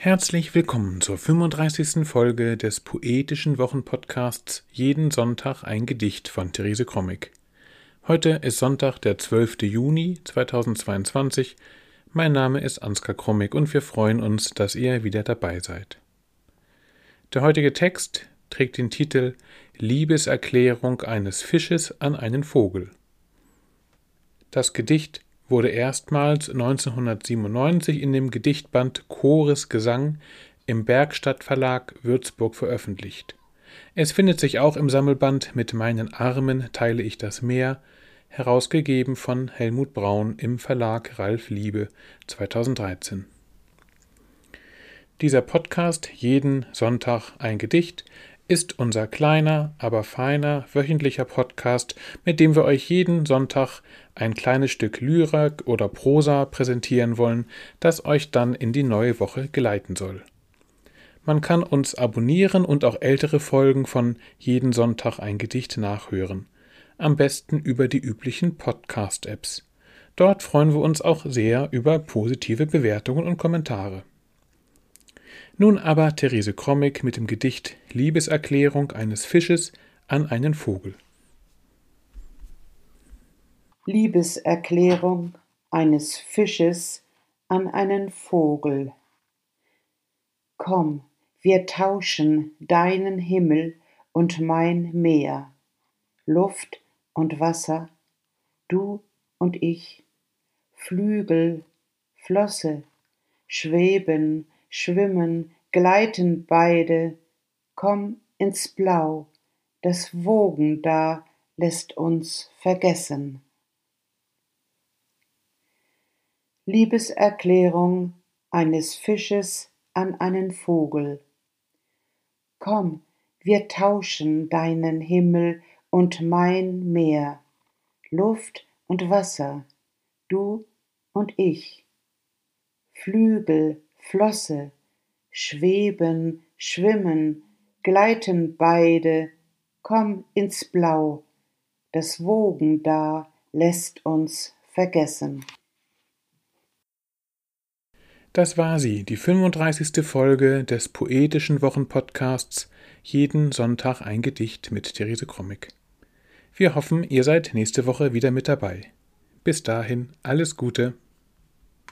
Herzlich willkommen zur 35. Folge des poetischen Wochenpodcasts Jeden Sonntag ein Gedicht von Therese Krommig. Heute ist Sonntag, der 12. Juni 2022. Mein Name ist Ansgar Krommig und wir freuen uns, dass ihr wieder dabei seid. Der heutige Text trägt den Titel Liebeserklärung eines Fisches an einen Vogel. Das Gedicht wurde erstmals 1997 in dem Gedichtband Chores Gesang im Bergstadt Verlag Würzburg veröffentlicht. Es findet sich auch im Sammelband Mit meinen Armen teile ich das Meer, herausgegeben von Helmut Braun im Verlag Ralf Liebe 2013. Dieser Podcast Jeden Sonntag ein Gedicht ist unser kleiner, aber feiner wöchentlicher Podcast, mit dem wir euch jeden Sonntag ein kleines Stück Lyrik oder Prosa präsentieren wollen, das euch dann in die neue Woche geleiten soll. Man kann uns abonnieren und auch ältere Folgen von jeden Sonntag ein Gedicht nachhören. Am besten über die üblichen Podcast-Apps. Dort freuen wir uns auch sehr über positive Bewertungen und Kommentare. Nun aber Therese Krommig mit dem Gedicht Liebeserklärung eines Fisches an einen Vogel. Liebeserklärung eines Fisches an einen Vogel. Komm, wir tauschen deinen Himmel und mein Meer, Luft und Wasser, du und ich, Flügel, Flosse, schweben, schwimmen, gleiten beide, komm ins Blau, das Wogen da lässt uns vergessen. Liebeserklärung eines Fisches an einen Vogel. Komm, wir tauschen deinen Himmel und mein Meer, Luft und Wasser, du und ich. Flügel, Flosse, schweben, schwimmen, gleiten beide, komm ins Blau, das Wogen da lässt uns vergessen. Das war sie, die 35. Folge des poetischen Wochenpodcasts Jeden Sonntag ein Gedicht mit Therese Krommig. Wir hoffen, ihr seid nächste Woche wieder mit dabei. Bis dahin, alles Gute.